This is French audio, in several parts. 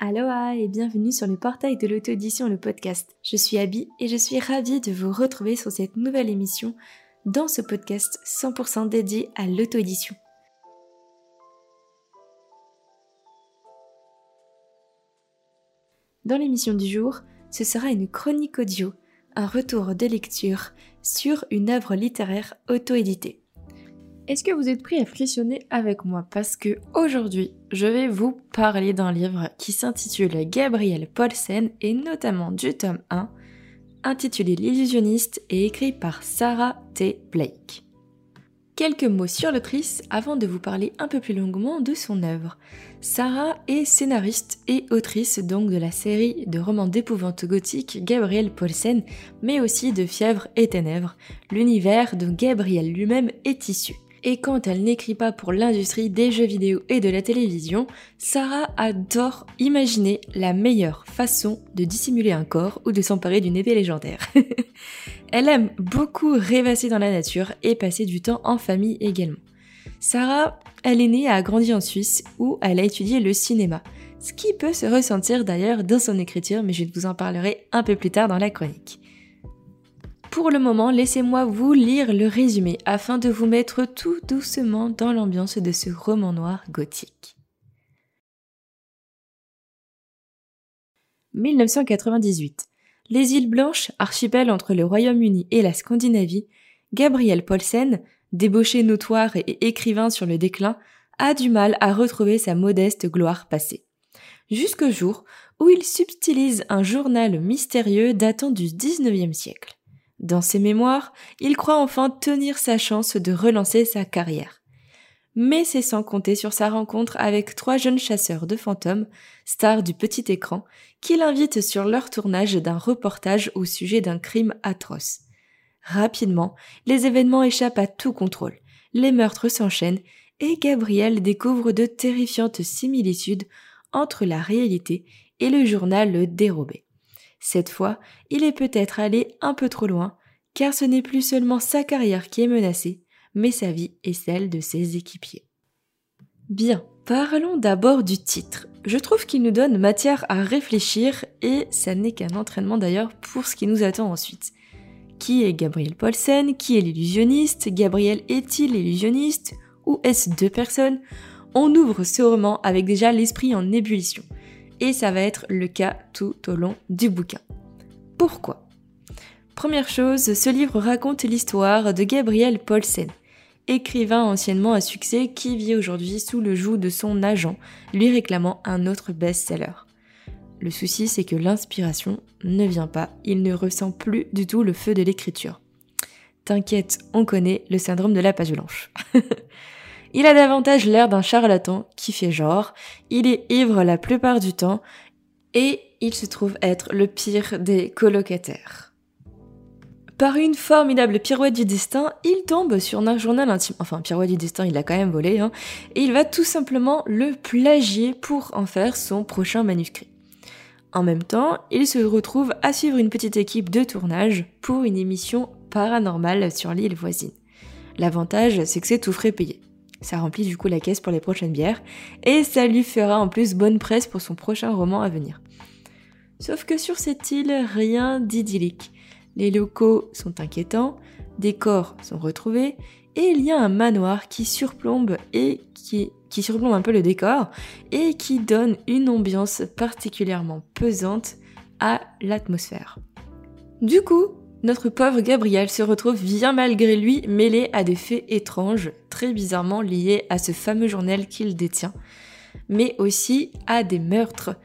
Aloha et bienvenue sur le portail de l'auto-édition Le Podcast. Je suis Abby et je suis ravie de vous retrouver sur cette nouvelle émission dans ce podcast 100% dédié à l'auto-édition. Dans l'émission du jour, ce sera une chronique audio, un retour de lecture sur une œuvre littéraire auto-éditée. Est-ce que vous êtes prêts à frissonner avec moi? Parce que aujourd'hui, je vais vous parler d'un livre qui s'intitule Gabriel Paulsen et notamment du tome 1, intitulé L'illusionniste et écrit par Sarah T. Blake. Quelques mots sur l'autrice avant de vous parler un peu plus longuement de son œuvre. Sarah est scénariste et autrice donc de la série de romans d'épouvante gothique Gabriel Paulsen, mais aussi de Fièvre et Ténèbres, l'univers dont Gabriel lui-même est issu. Et quand elle n'écrit pas pour l'industrie des jeux vidéo et de la télévision, Sarah adore imaginer la meilleure façon de dissimuler un corps ou de s'emparer d'une épée légendaire. elle aime beaucoup rêvasser dans la nature et passer du temps en famille également. Sarah, elle est née et a grandi en Suisse où elle a étudié le cinéma, ce qui peut se ressentir d'ailleurs dans son écriture, mais je vous en parlerai un peu plus tard dans la chronique. Pour le moment, laissez-moi vous lire le résumé afin de vous mettre tout doucement dans l'ambiance de ce roman noir gothique. 1998. Les îles Blanches, archipel entre le Royaume-Uni et la Scandinavie, Gabriel Paulsen, débauché notoire et écrivain sur le déclin, a du mal à retrouver sa modeste gloire passée. Jusqu'au jour où il subtilise un journal mystérieux datant du XIXe siècle. Dans ses mémoires, il croit enfin tenir sa chance de relancer sa carrière. Mais c'est sans compter sur sa rencontre avec trois jeunes chasseurs de fantômes, stars du petit écran, qui l'invitent sur leur tournage d'un reportage au sujet d'un crime atroce. Rapidement, les événements échappent à tout contrôle. Les meurtres s'enchaînent et Gabriel découvre de terrifiantes similitudes entre la réalité et le journal dérobé. Cette fois, il est peut-être allé un peu trop loin, car ce n'est plus seulement sa carrière qui est menacée, mais sa vie et celle de ses équipiers. Bien, parlons d'abord du titre. Je trouve qu'il nous donne matière à réfléchir et ça n'est qu'un entraînement d'ailleurs pour ce qui nous attend ensuite. Qui est Gabriel Paulsen? Qui est l'illusionniste? Gabriel est-il l'illusionniste? Ou est-ce deux personnes? On ouvre ce roman avec déjà l'esprit en ébullition et ça va être le cas tout au long du bouquin. Pourquoi? Première chose, ce livre raconte l'histoire de Gabriel Paulsen, écrivain anciennement à succès qui vit aujourd'hui sous le joug de son agent, lui réclamant un autre best-seller. Le souci, c'est que l'inspiration ne vient pas, il ne ressent plus du tout le feu de l'écriture. T'inquiète, on connaît le syndrome de la page blanche. Il a davantage l'air d'un charlatan qui fait genre, il est ivre la plupart du temps, et il se trouve être le pire des colocataires. Par une formidable pirouette du destin, il tombe sur un journal intime. Enfin, pirouette du destin, il l'a quand même volé, hein, et il va tout simplement le plagier pour en faire son prochain manuscrit. En même temps, il se retrouve à suivre une petite équipe de tournage pour une émission paranormale sur l'île voisine. L'avantage, c'est que c'est tout frais payé. Ça remplit du coup la caisse pour les prochaines bières et ça lui fera en plus bonne presse pour son prochain roman à venir. Sauf que sur cette île, rien d'idyllique. Les locaux sont inquiétants, des corps sont retrouvés et il y a un manoir qui surplombe et qui, qui surplombe un peu le décor et qui donne une ambiance particulièrement pesante à l'atmosphère. Du coup, notre pauvre Gabriel se retrouve bien malgré lui mêlé à des faits étranges, très bizarrement liés à ce fameux journal qu'il détient, mais aussi à des meurtres.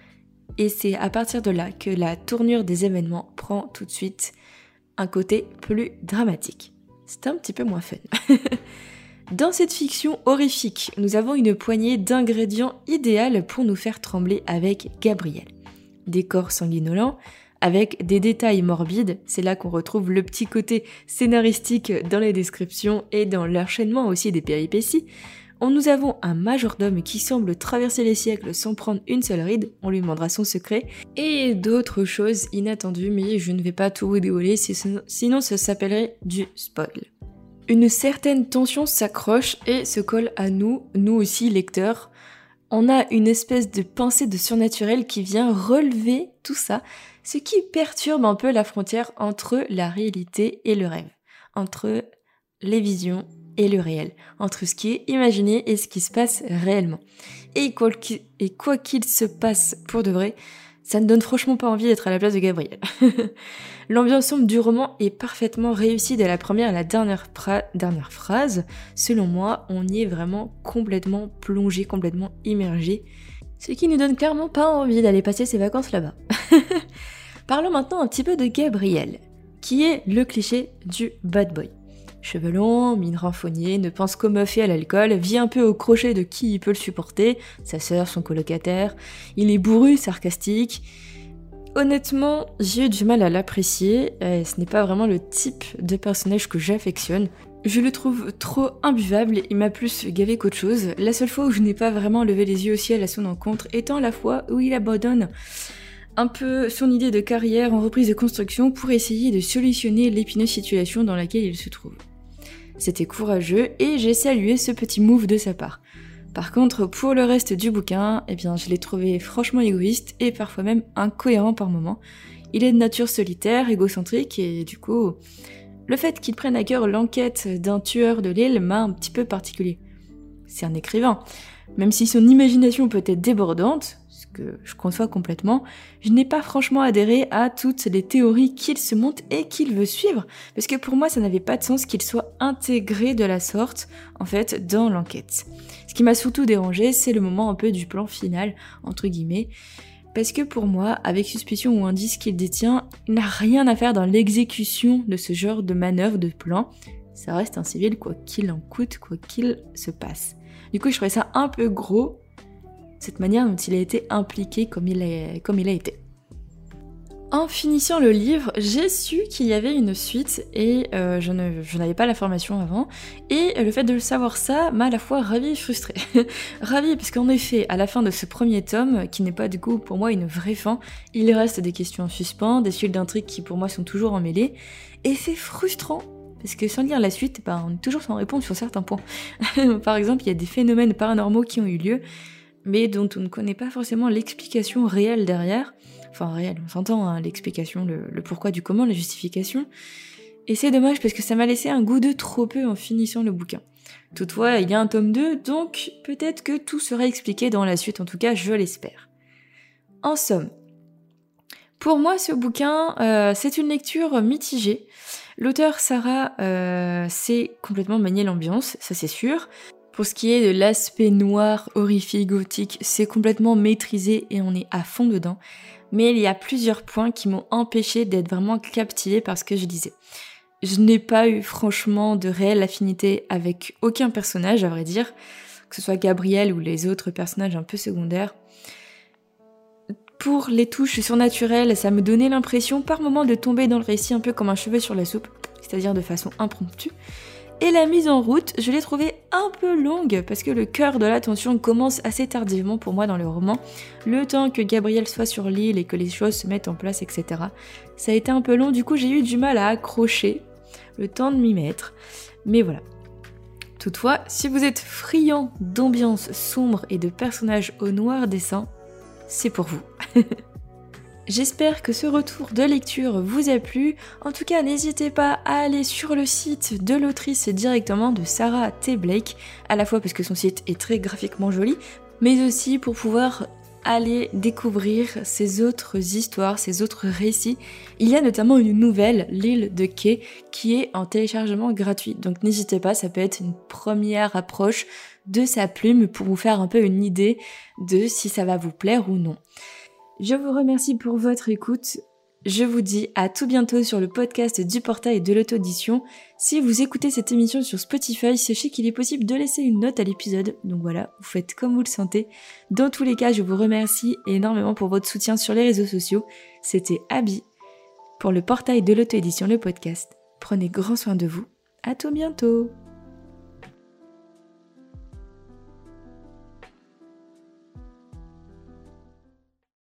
Et c'est à partir de là que la tournure des événements prend tout de suite un côté plus dramatique. C'est un petit peu moins fun. Dans cette fiction horrifique, nous avons une poignée d'ingrédients idéaux pour nous faire trembler avec Gabriel. Des corps sanguinolents, avec des détails morbides. C'est là qu'on retrouve le petit côté scénaristique dans les descriptions et dans l'enchaînement aussi des péripéties. On nous avons un majordome qui semble traverser les siècles sans prendre une seule ride, on lui demandera son secret, et d'autres choses inattendues, mais je ne vais pas tout vous dévoiler, sinon ça s'appellerait du spoil. Une certaine tension s'accroche et se colle à nous, nous aussi lecteurs, on a une espèce de pensée de surnaturel qui vient relever tout ça, ce qui perturbe un peu la frontière entre la réalité et le rêve, entre les visions et le réel, entre ce qui est imaginé et ce qui se passe réellement. Et quoi qu'il se passe pour de vrai, ça ne donne franchement pas envie d'être à la place de Gabriel. L'ambiance sombre du roman est parfaitement réussie dès la première à la dernière, dernière phrase. Selon moi, on y est vraiment complètement plongé, complètement immergé. Ce qui ne donne clairement pas envie d'aller passer ses vacances là-bas. Parlons maintenant un petit peu de Gabriel, qui est le cliché du bad boy. Cheveux longs, mine renfognée, ne pense qu'aux meufs à l'alcool, vit un peu au crochet de qui il peut le supporter, sa sœur, son colocataire. Il est bourru, sarcastique. Honnêtement, j'ai eu du mal à l'apprécier, ce n'est pas vraiment le type de personnage que j'affectionne. Je le trouve trop imbuvable, il m'a plus gavé qu'autre chose. La seule fois où je n'ai pas vraiment levé les yeux au ciel à son encontre étant la fois où il abandonne un peu son idée de carrière en reprise de construction pour essayer de solutionner l'épineuse situation dans laquelle il se trouve. C'était courageux et j'ai salué ce petit move de sa part. Par contre, pour le reste du bouquin, eh bien, je l'ai trouvé franchement égoïste et parfois même incohérent par moments. Il est de nature solitaire, égocentrique et du coup, le fait qu'il prenne à cœur l'enquête d'un tueur de l'île m'a un petit peu particulier. C'est un écrivain. Même si son imagination peut être débordante, que je conçois complètement, je n'ai pas franchement adhéré à toutes les théories qu'il se monte et qu'il veut suivre, parce que pour moi ça n'avait pas de sens qu'il soit intégré de la sorte, en fait, dans l'enquête. Ce qui m'a surtout dérangé, c'est le moment un peu du plan final, entre guillemets, parce que pour moi, avec suspicion ou indice qu'il détient, il n'a rien à faire dans l'exécution de ce genre de manœuvre, de plan. Ça reste un civil quoi qu'il en coûte, quoi qu'il se passe. Du coup, je trouvais ça un peu gros cette manière dont il a été impliqué comme il a, été. En finissant le livre, j'ai su qu'il y avait une suite et euh, je, n'avais pas l'information avant. Et le fait de le savoir ça m'a à la fois ravi et frustré. ravi parce qu'en effet, à la fin de ce premier tome, qui n'est pas du coup pour moi une vraie fin, il reste des questions en suspens, des fils d'intrigue qui pour moi sont toujours emmêlés. Et c'est frustrant parce que sans lire la suite, ben, on est toujours sans réponse sur certains points. Par exemple, il y a des phénomènes paranormaux qui ont eu lieu mais dont on ne connaît pas forcément l'explication réelle derrière. Enfin, réelle, on s'entend, hein, l'explication, le, pourquoi du comment, la justification. Et c'est dommage parce que ça m'a laissé un goût de trop peu en finissant le bouquin. Toutefois, il y a un tome 2, donc peut-être que tout sera expliqué dans la suite, en tout cas, je l'espère. En somme, pour moi, ce bouquin, euh, c'est une lecture mitigée. L'auteur Sarah euh, sait complètement manier l'ambiance, ça c'est sûr. Pour ce qui est de l'aspect noir, horrifique, gothique, c'est complètement maîtrisé et on est à fond dedans. Mais il y a plusieurs points qui m'ont empêché d'être vraiment captivée par ce que je disais. Je n'ai pas eu franchement de réelle affinité avec aucun personnage, à vrai dire, que ce soit Gabriel ou les autres personnages un peu secondaires. Pour les touches surnaturelles, ça me donnait l'impression par moments de tomber dans le récit un peu comme un cheveu sur la soupe, c'est-à-dire de façon impromptue. Et la mise en route, je l'ai trouvée un peu longue parce que le cœur de l'attention commence assez tardivement pour moi dans le roman, le temps que Gabriel soit sur l'île et que les choses se mettent en place, etc. Ça a été un peu long, du coup j'ai eu du mal à accrocher, le temps de m'y mettre. Mais voilà. Toutefois, si vous êtes friand d'ambiance sombre et de personnages au noir dessin, c'est pour vous. J'espère que ce retour de lecture vous a plu. En tout cas, n'hésitez pas à aller sur le site de l'autrice directement de Sarah T. Blake, à la fois parce que son site est très graphiquement joli, mais aussi pour pouvoir aller découvrir ses autres histoires, ses autres récits. Il y a notamment une nouvelle, L'île de Quai, qui est en téléchargement gratuit. Donc n'hésitez pas, ça peut être une première approche de sa plume pour vous faire un peu une idée de si ça va vous plaire ou non. Je vous remercie pour votre écoute. Je vous dis à tout bientôt sur le podcast du portail de l'auto-audition. Si vous écoutez cette émission sur Spotify, sachez qu'il est possible de laisser une note à l'épisode. Donc voilà, vous faites comme vous le sentez. Dans tous les cas, je vous remercie énormément pour votre soutien sur les réseaux sociaux. C'était Abby pour le portail de l'auto-édition, le podcast. Prenez grand soin de vous. À tout bientôt.